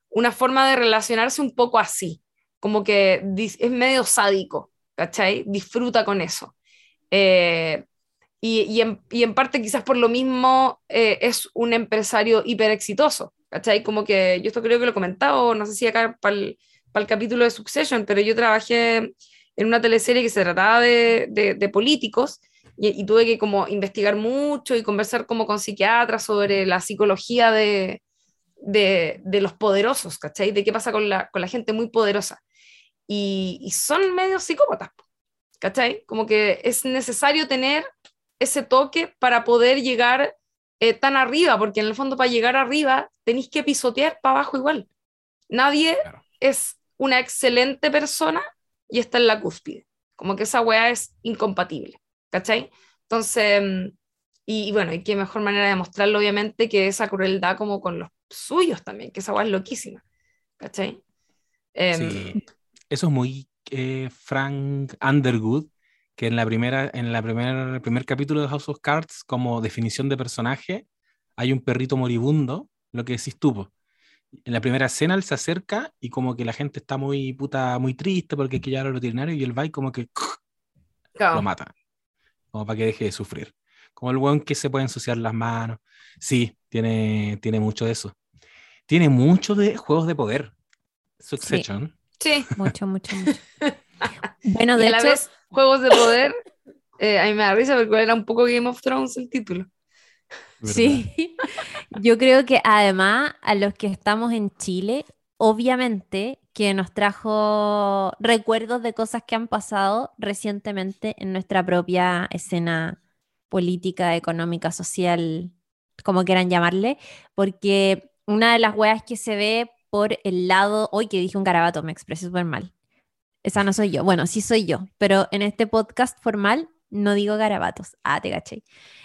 una forma de relacionarse un poco así, como que es medio sádico, ¿cachai? Disfruta con eso. Eh, y, y en, y en parte quizás por lo mismo eh, es un empresario hiper exitoso, ¿cachai? Como que yo esto creo que lo he comentado, no sé si acá para el, capítulo de Succession, pero yo trabajé en una teleserie que se trataba de, de- políticos y, y tuve que como investigar mucho y conversar como con psiquiatras sobre la psicología de, de, de los poderosos, ¿cachai? De qué pasa con la, con la gente muy poderosa. Y, y son medio psicópatas, ¿cachai? Como que es necesario tener ese toque para poder llegar eh, tan arriba, porque en el fondo para llegar arriba tenéis que pisotear para abajo igual. Nadie Claro. es una excelente persona y está en la cúspide. Como que esa weá es incompatible, ¿cachai? Entonces, mm, y, y bueno, y qué mejor manera de mostrarlo, obviamente, que esa crueldad como con los suyos también, que esa weá es loquísima, ¿cachai? Em, Sí. Eso es muy eh, Frank Underwood, que en la primera, en la primer, el primer capítulo de House of Cards, como definición de personaje, hay un perrito moribundo, lo que decís tú. En la primera escena él se acerca y como que la gente está muy puta, muy triste porque hay que llevar al veterinario y él va y como que claro. lo mata, como para que deje de sufrir. Como el weón que se puede ensuciar las manos. Sí, tiene, tiene mucho de eso. Tiene mucho de juegos de poder. Succession. Sí, Mucho, mucho, mucho. <laughs> Bueno, y de a la hecho, vez, Juegos de Poder, eh, a mí me da risa porque era un poco Game of Thrones el título. ¿verdad? Sí, <laughs> yo creo que además a los que estamos en Chile, obviamente que nos trajo recuerdos de cosas que han pasado recientemente en nuestra propia escena política, económica, social, como quieran llamarle, porque una de las weas que se ve por el lado, hoy que dije un garabato, me expresé súper mal. Esa no soy yo. Bueno, sí soy yo, pero en este podcast formal no digo garabatos. Ah, te caché.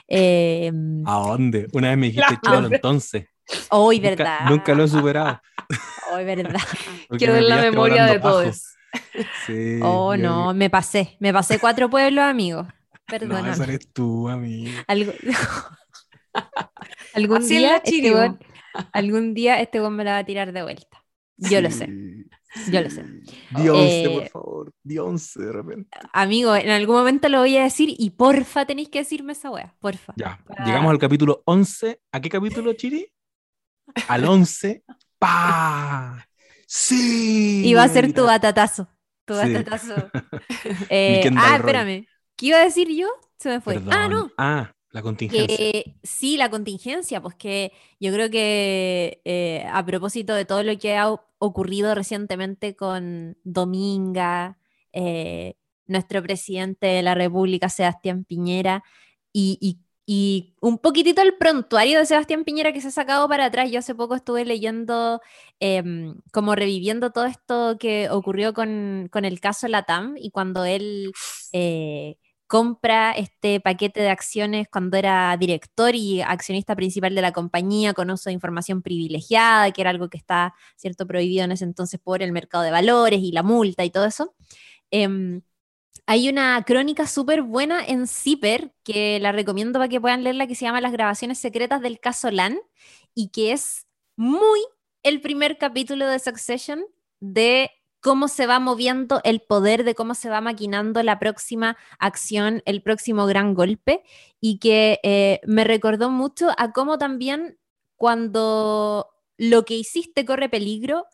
Eh, ¿A dónde? Una vez me dijiste cholo, entonces. hoy, Nunca- ¿verdad? Nunca lo he superado. <laughs> Hoy, ¿verdad? <laughs> porque Quedó me en la memoria de todos. Sí, Oh, yo- no, me pasé. Me pasé cuatro pueblos, amigos. No, Perdóname. esa eres tú, amigo. Algo- algún <laughs> Así es día, la este. Algún día este weón me la va a tirar de vuelta. Yo lo sé. Sí, yo lo sé. Di 11, Eh, por favor. Di 11 de repente. Amigo, en algún momento lo voy a decir y porfa tenéis que decirme esa wea. Porfa. Ya, para- llegamos al capítulo 11. ¿A qué capítulo, Chiri? Al 11. <laughs> ¡Pa! ¡Sí! Y va a ser tu batatazo. Tu Sí. batatazo. <laughs> Eh, ah, espérame. ¿Qué iba a decir yo? Se me fue. Ah, no. Ah, la contingencia. Que sí, la contingencia, pues que yo creo que eh, a propósito de todo lo que ha ocurrido recientemente con Dominga, eh, nuestro presidente de la República, Sebastián Piñera, y, y- y un poquitito el prontuario de Sebastián Piñera que se ha sacado para atrás. Yo hace poco estuve leyendo, em, como reviviendo todo esto que ocurrió con, con el caso Latam y cuando él... compra este paquete de acciones cuando era director y accionista principal de la compañía con uso de información privilegiada, que era algo que está cierto prohibido en ese entonces por el mercado de valores y la multa y todo eso. Em, hay una crónica súper buena en Zipper que la recomiendo para que puedan leerla que se llama Las grabaciones secretas del caso LAN y que es muy el primer capítulo de Succession de cómo se va moviendo el poder, de cómo se va maquinando la próxima acción, el próximo gran golpe, y que eh, me recordó mucho a cómo también cuando lo que hiciste corre peligro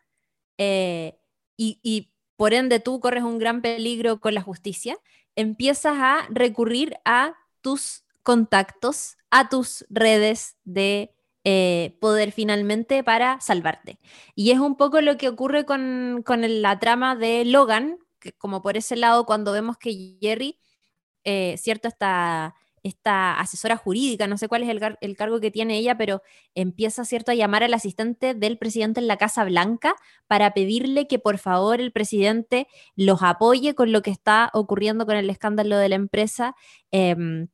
eh, y, y por ende tú corres un gran peligro con la justicia, empiezas a recurrir a tus contactos, a tus redes de eh, poder finalmente para salvarte. Y es un poco lo que ocurre con, con el- la trama de Logan, que como por ese lado cuando vemos que Jerry, eh, cierto, esta, esta asesora jurídica, no sé cuál es el, el cargo que tiene ella, pero empieza, cierto, a llamar al asistente del presidente en la Casa Blanca para pedirle que por favor el presidente los apoye con lo que está ocurriendo con el escándalo de la empresa. em,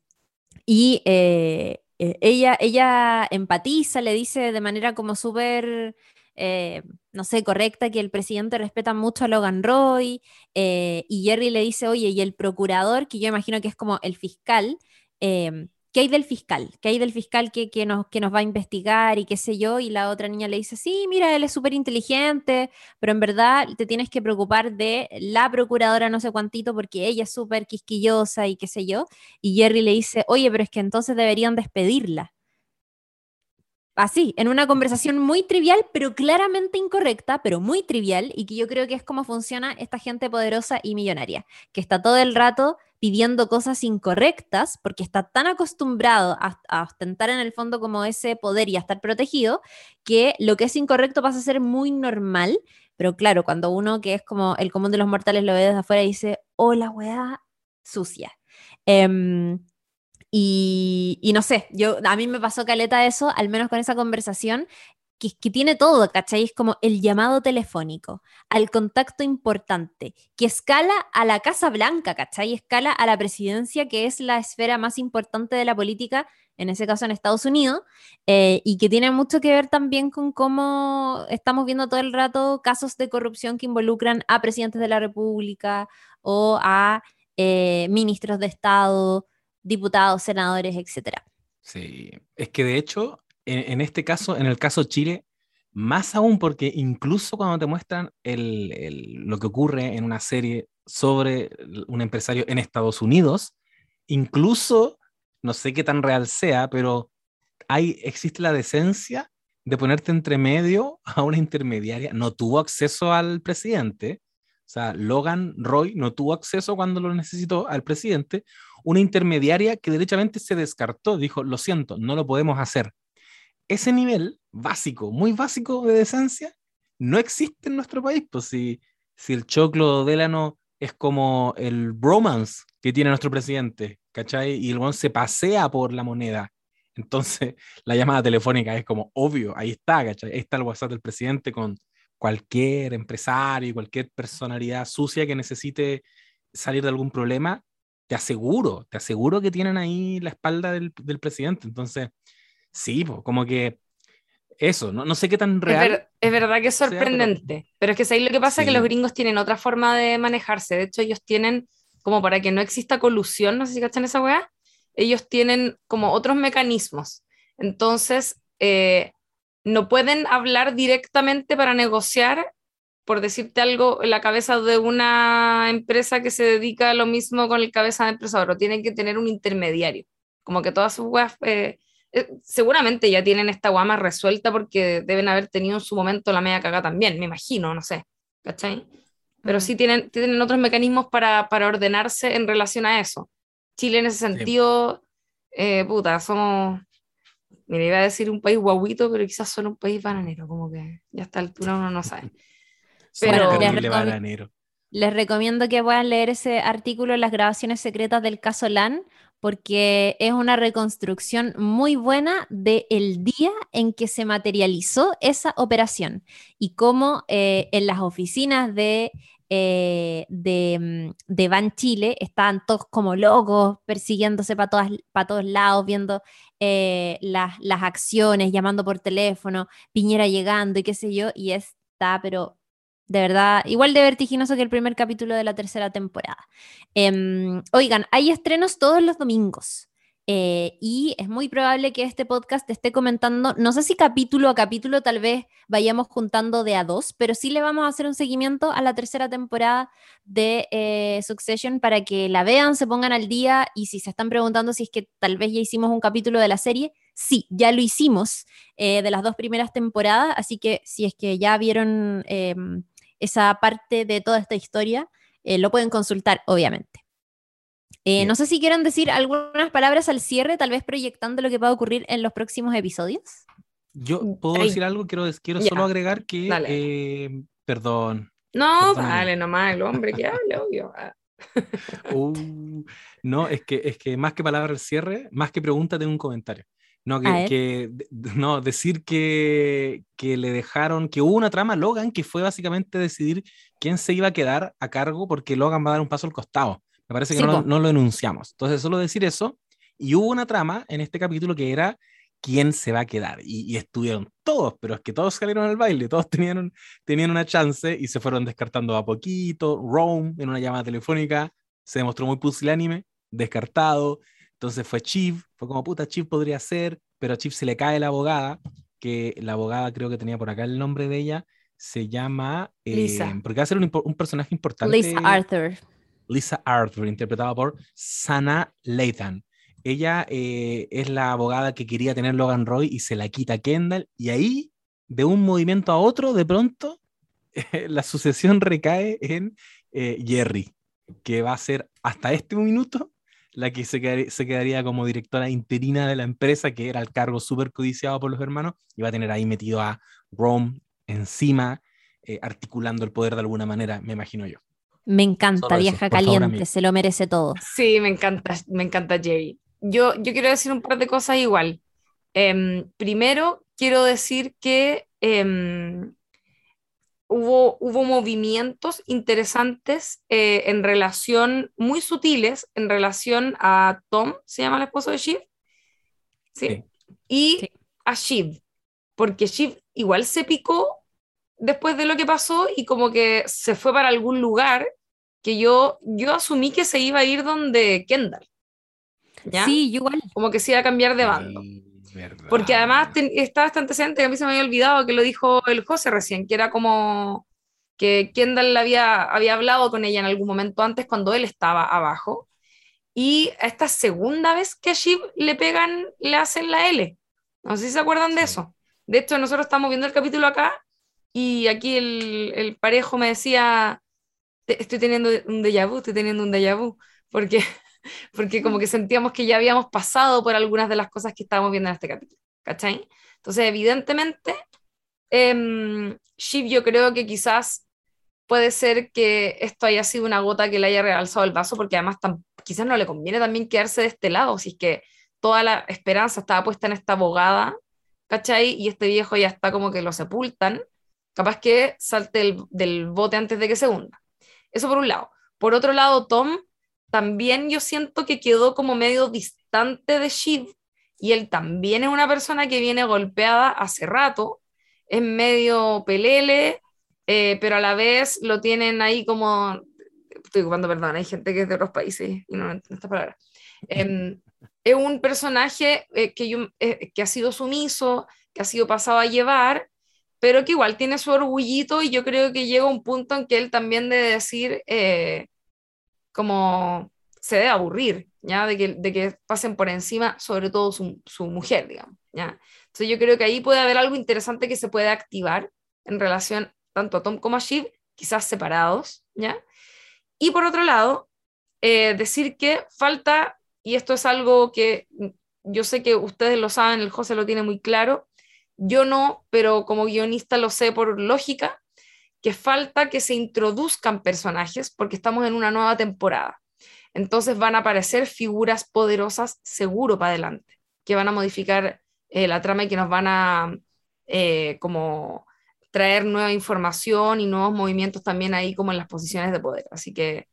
y eh, eh, ella, ella empatiza, le dice de manera como súper, eh, no sé, correcta que el presidente respeta mucho a Logan Roy. eh, y Jerry le dice, oye, y el procurador, que yo imagino que es como el fiscal, eh, ¿qué hay del fiscal? ¿Qué hay del fiscal que, que nos, que nos va a investigar y qué sé yo? Y la otra niña le dice, sí, mira, él es súper inteligente, pero en verdad te tienes que preocupar de la procuradora no sé cuántito porque ella es súper quisquillosa y qué sé yo. Y Jerry le dice, oye, pero es que entonces deberían despedirla. Así, en una conversación muy trivial, pero claramente incorrecta, pero muy trivial, y que yo creo que es como funciona esta gente poderosa y millonaria, que está todo el rato pidiendo cosas incorrectas porque está tan acostumbrado a, ostentar en el fondo como ese poder y a estar protegido, que lo que es incorrecto pasa a ser muy normal, pero claro, cuando uno que es como el común de los mortales lo ve desde afuera y dice, oh, la weá sucia. Em, y, no sé, yo, a mí me pasó caleta eso, al menos con esa conversación, que, que tiene todo, ¿cachai? Es como el llamado telefónico, al contacto importante, que escala a la Casa Blanca, ¿cachai? Escala a la presidencia, que es la esfera más importante de la política, en ese caso en Estados Unidos, eh, y que tiene mucho que ver también con cómo estamos viendo todo el rato casos de corrupción que involucran a presidentes de la República o a eh, ministros de Estado, diputados, senadores, etcétera. Sí, es que de hecho, en, este caso, en el caso Chile, más aún porque incluso cuando te muestran lo que ocurre en una serie sobre un empresario en Estados Unidos, incluso, no sé qué tan real sea, pero hay, existe la decencia de ponerte entre medio a una intermediaria. No tuvo acceso al presidente, o sea, Logan Roy no tuvo acceso cuando lo necesitó al presidente. Una intermediaria que derechamente se descartó, dijo, lo siento, no lo podemos hacer. Ese nivel básico, muy básico de decencia, no existe en nuestro país. Pues si, si el choclo Delano es como el bromance que tiene nuestro presidente, ¿cachai? Y el buen se pasea por la moneda. Entonces, <laughs> la llamada telefónica es como obvio, ahí está, ¿cachai? Ahí está el WhatsApp del presidente con cualquier empresario, cualquier personalidad sucia que necesite salir de algún problema, te aseguro, te aseguro que tienen ahí la espalda del, del presidente. Entonces, sí, como que eso, no, no, sé qué tan real. Es, verdad que es sorprendente, pero... es que ahí lo que pasa es que los gringos tienen otra forma de manejarse. De hecho, ellos tienen, como para que no exista colusión, no sé si cachan esa weá, ellos tienen como otros mecanismos. Entonces, eh, no pueden hablar directamente para negociar por decirte algo, la cabeza de una empresa que se dedica a lo mismo con el cabeza de empresa, pero tienen que tener un intermediario. Como que todas sus weas, eh, eh, seguramente ya tienen esta guama resuelta porque deben haber tenido en su momento la media cagada también, me imagino, no sé, ¿cachai? Pero sí tienen, tienen otros mecanismos para, para ordenarse en relación a eso. Chile en ese sentido, eh, puta, somos, mira, iba a decir un país guaguito, pero quizás solo un país bananero, como que ya a esta altura uno no sabe. Pero les, recomiendo que puedan leer ese artículo, las grabaciones secretas del caso LAN, porque es una reconstrucción muy buena del el día en que se materializó esa operación y cómo eh, en las oficinas de, eh, de, mm, de, Ban Chile estaban todos como locos, persiguiéndose para todos lados, viendo eh, las, las acciones, llamando por teléfono, Piñera llegando y qué sé yo, y está, pero de verdad, igual de vertiginoso que el primer capítulo de la tercera temporada. Em, oigan, hay estrenos todos los domingos. Eh, y es muy probable que este podcast esté comentando, no sé si capítulo a capítulo tal vez vayamos juntando de a dos, pero sí le vamos a hacer un seguimiento a la tercera temporada de eh, Succession para que la vean, se pongan al día y si se están preguntando si es que tal vez ya hicimos un capítulo de la serie, sí, ya lo hicimos eh, de las dos primeras temporadas, así que si es que ya vieron em, esa parte de toda esta historia, eh, lo pueden consultar, obviamente. Eh, no sé si quieren decir algunas palabras al cierre, tal vez proyectando lo que va a ocurrir en los próximos episodios. Yo mm, puedo decir algo, quiero, quiero solo agregar que, eh, perdón. No, dale nomás, el hombre que habla, obvio. Ah. <laughs> Uh, no, es que, es que más que palabra al cierre, más que pregunta, tengo un comentario. No, que, no decir que, que, le dejaron, que hubo una trama Logan que fue básicamente decidir quién se iba a quedar a cargo porque Logan va a dar un paso al costado. Me parece que no, no, lo enunciamos. Entonces, solo decir eso. Y hubo una trama en este capítulo que era quién se va a quedar. Y, estuvieron todos, pero es que todos salieron al baile, todos tenían, tenían una chance y se fueron descartando a poquito. Rome en una llamada telefónica se demostró muy pusilánime, descartado. Entonces fue Chief, fue como puta, Chief podría ser, pero a Chief se le cae la abogada, que la abogada creo que tenía por acá el nombre de ella, se llama... Eh, Lisa. Porque va a ser un, un, personaje importante. Lisa Arthur. Lisa Arthur, interpretada por Sana Lathan. Ella eh, es la abogada que quería tener Logan Roy y se la quita Kendall, y ahí, de un movimiento a otro, de pronto, <laughs> la sucesión recae en eh, Jerry, que va a ser hasta este minuto la que se quedaría, como directora interina de la empresa, que era el cargo súper codiciado por los hermanos, y va a tener ahí metido a Rome encima, eh, articulando el poder de alguna manera, me imagino yo. Me encanta, vieja caliente, se lo merece todo. Sí, me encanta, me encanta Jerry. Yo, yo quiero decir un par de cosas igual. Em, primero, quiero decir que em, hubo, movimientos interesantes eh, en relación, muy sutiles, en relación a Tom, se llama el esposo de Shiv, ¿sí? Y a Shiv, porque Shiv igual se picó después de lo que pasó y como que se fue para algún lugar que yo, yo asumí que se iba a ir donde Kendall. ¿ya? Sí, igual. Como que se iba a cambiar de bando. Porque además está este antecedente que a mí se me había olvidado que lo dijo el José recién, que era como que Kendall había, había hablado con ella en algún momento antes cuando él estaba abajo. Y esta segunda vez que a Shiv le pegan, le hacen la L. No sé si se acuerdan de eso. De hecho, nosotros estamos viendo el capítulo acá y aquí el, el parejo me decía, estoy teniendo un déjà vu, estoy teniendo un déjà vu, porque porque como que sentíamos que ya habíamos pasado por algunas de las cosas que estábamos viendo en este capítulo, ¿cachai? Entonces, evidentemente, eh, Shiv yo creo que quizás puede ser que esto haya sido una gota que le haya realzado el vaso, porque además quizás no le conviene también quedarse de este lado, si es que toda la esperanza estaba puesta en esta abogada, ¿cachai? Y este viejo ya está como que lo sepultan, capaz que salte del bote antes de que se hunda. Eso por un lado. Por otro lado, Tom también yo siento que quedó como medio distante de Shiv y él también es una persona que viene golpeada hace rato, es medio pelele, eh, pero a la vez lo tienen ahí como, estoy ocupando perdón, hay gente que es de otros países y no entiendo esta palabra. Em, es un personaje eh, que, yo, eh, que ha sido sumiso, que ha sido pasado a llevar, pero que igual tiene su orgullito y yo creo que llega un punto en que él también debe decir, como se debe aburrir, ¿ya? De que, de que pasen por encima, sobre todo su, su, mujer, digamos, ¿ya? Entonces yo creo que ahí puede haber algo interesante que se puede activar en relación tanto a Tom como a Shiv, quizás separados, ¿ya? Y por otro lado, eh, decir que falta, y esto es algo que yo sé que ustedes lo saben, el José lo tiene muy claro, yo no, pero como guionista lo sé por lógica, que falta que se introduzcan personajes porque estamos en una nueva temporada. Entonces van a aparecer figuras poderosas seguro para adelante, que van a modificar eh, la trama y que nos van a eh, como traer nueva información y nuevos movimientos también ahí como en las posiciones de poder. Así que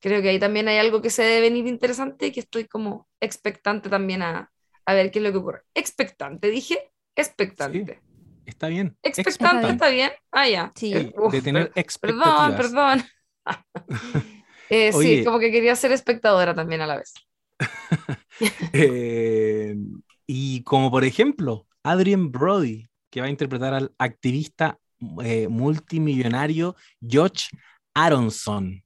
creo que ahí también hay algo que se debe venir interesante y que estoy como expectante también a, a ver qué es lo que ocurre. Expectante, dije, expectante. Está bien. Expectante, está bien. Ah, ya. Sí. Eh, de tener Perdón, perdón. <laughs> eh, Oye. sí, como que quería ser espectadora también a la vez. <laughs> Eh, y como por ejemplo, Adrian Brody, que va a interpretar al activista eh, multimillonario George Aronson.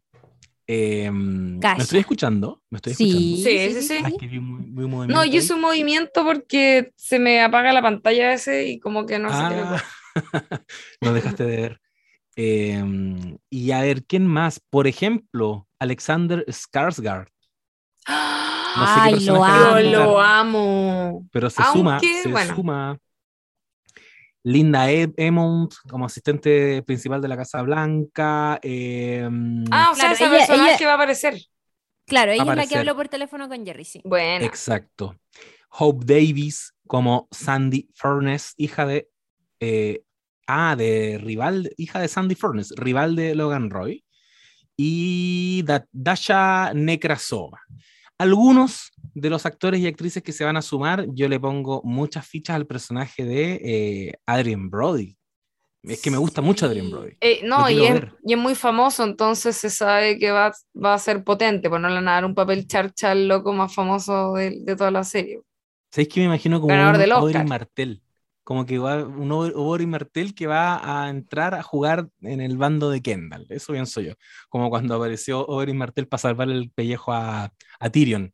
Eh, ¿Me estoy escuchando? ¿Me estoy Sí, escuchando? Sí, sí, sí. Ah, es que vi un- vi un No, yo hice un movimiento porque se me apaga la pantalla ese y como que no sé qué le Ah, pasa. <laughs> no dejaste de ver. Eh, y a ver, ¿quién más? Por ejemplo, Alexander Skarsgård, No sé qué Ay, lo amo. lo amo. pero se suma, se bueno. suma Linda E- Emont como asistente principal de la Casa Blanca. eh, Ah, o sea, Claro, ese ella- personaje ella- va a aparecer. Claro, ella es la que habló por teléfono con Jerry, sí. Bueno, Exacto. Hope Davis como Sandy Furness, hija de. eh, ah, de rival, hija de Sandy Furness, rival de Logan Roy. Y Da- Dasha Nekrasova. Algunos de los actores y actrices que se van a sumar, yo le pongo muchas fichas al personaje de eh, Adrian Brody. Es que me gusta mucho Adrian Brody. Eh, no, y es, ver. y es muy famoso, entonces se sabe que va, va a ser potente, pues no le van a dar un papel charcha al loco más famoso de, de toda la serie. ¿Sabéis que me imagino como Ganador un Oscar. Martel? Como que va un Oberyn Martel que va a entrar a jugar en el bando de Kendall. Eso pienso yo. Como cuando apareció Oberyn Martel para salvar el pellejo a, a Tyrion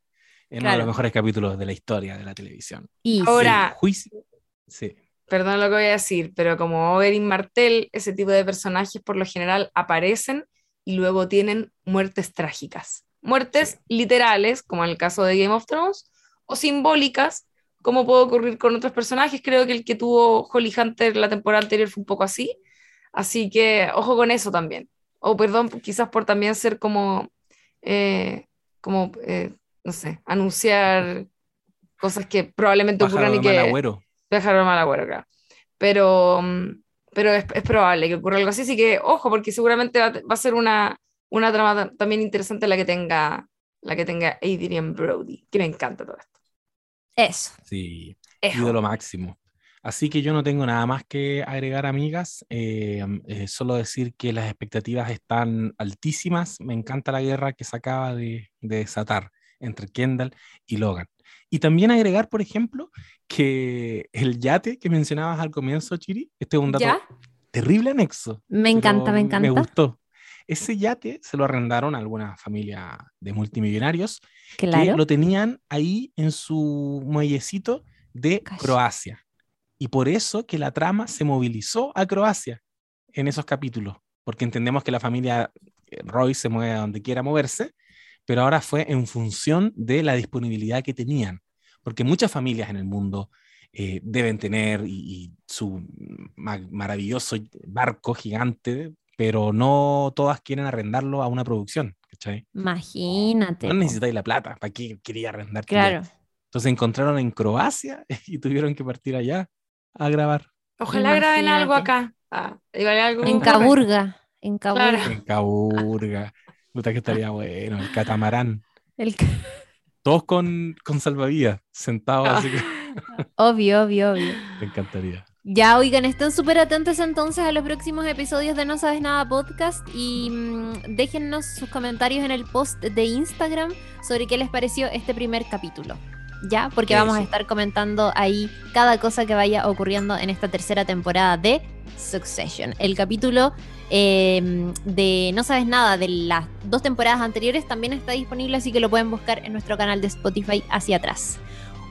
en uno de Claro. los mejores capítulos de la historia de la televisión. Y Ahora- El juicio. Sí. Perdón lo que voy a decir, pero como Oberyn Martell, ese tipo de personajes por lo general aparecen y luego tienen muertes trágicas. Muertes literales, como en el caso de Game of Thrones, o simbólicas, como puede ocurrir con otros personajes. Creo que el que tuvo Holly Hunter la temporada anterior fue un poco así. Así que ojo con eso también. O perdón, quizás por también ser como, eh, como eh, no sé, anunciar cosas que probablemente Pájaro ocurran y de mal que... agüero. Pájaro mal agüero, claro. Pero, mm, pero es, es probable que ocurra algo así, así que ojo, porque seguramente va, va a ser una, una trama ta- también interesante la que tenga la que tenga Adrian Brody, que me encanta todo esto. eso. Sí. Ejo. ídolo máximo. Así que yo no tengo nada más que agregar, amigas. Eh, eh, solo decir que las expectativas están altísimas. Me encanta la guerra que se acaba de, de desatar entre Kendall y Logan. Y también agregar, por ejemplo, que el yate que mencionabas al comienzo, Chiri, este es un dato ¿Ya? terrible anexo. Me encanta, me encanta. Me gustó. Ese yate se lo arrendaron a alguna familia de multimillonarios que Claro. lo tenían ahí en su muellecito de. Croacia. Y por eso que la trama se movilizó a Croacia en esos capítulos, porque entendemos que la familia eh, Roy se mueve a donde quiera moverse, pero ahora fue en función de la disponibilidad que tenían, porque muchas familias en el mundo eh, deben tener y, su maravilloso barco gigante, pero no todas quieren arrendarlo a una producción. ¿cachai? Imagínate. No necesitáis la plata, ¿para qué quería arrendar? Claro. Entonces se encontraron en Croacia <laughs> y tuvieron que partir allá a grabar. Ojalá graben algo acá. Ah, algo en Caburga. En Caburga. En Caburga. Puta que estaría bueno, el catamarán. El Todos con, con salvavidas, sentados así que... <laughs> Obvio, obvio, obvio. Me encantaría. Ya, oigan, estén súper atentos entonces a los próximos episodios de No Sabes Nada Podcast y mm, déjennos sus comentarios en el post de Instagram sobre qué les pareció este primer capítulo. ¿Ya? Porque vamos a estar comentando ahí cada cosa que vaya ocurriendo en esta tercera temporada de Succession. El capítulo em, de No Sabes Nada de las dos temporadas anteriores también está disponible, así que lo pueden buscar en nuestro canal de Spotify hacia atrás.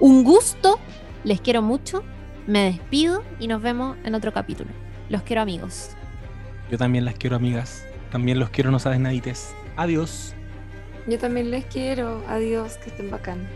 Un gusto, les quiero mucho, me despido y nos vemos en otro capítulo. Los quiero amigos. Yo también las quiero amigas, también los quiero, no sabes nadites. Adiós. Yo también les quiero, adiós, que estén bacán.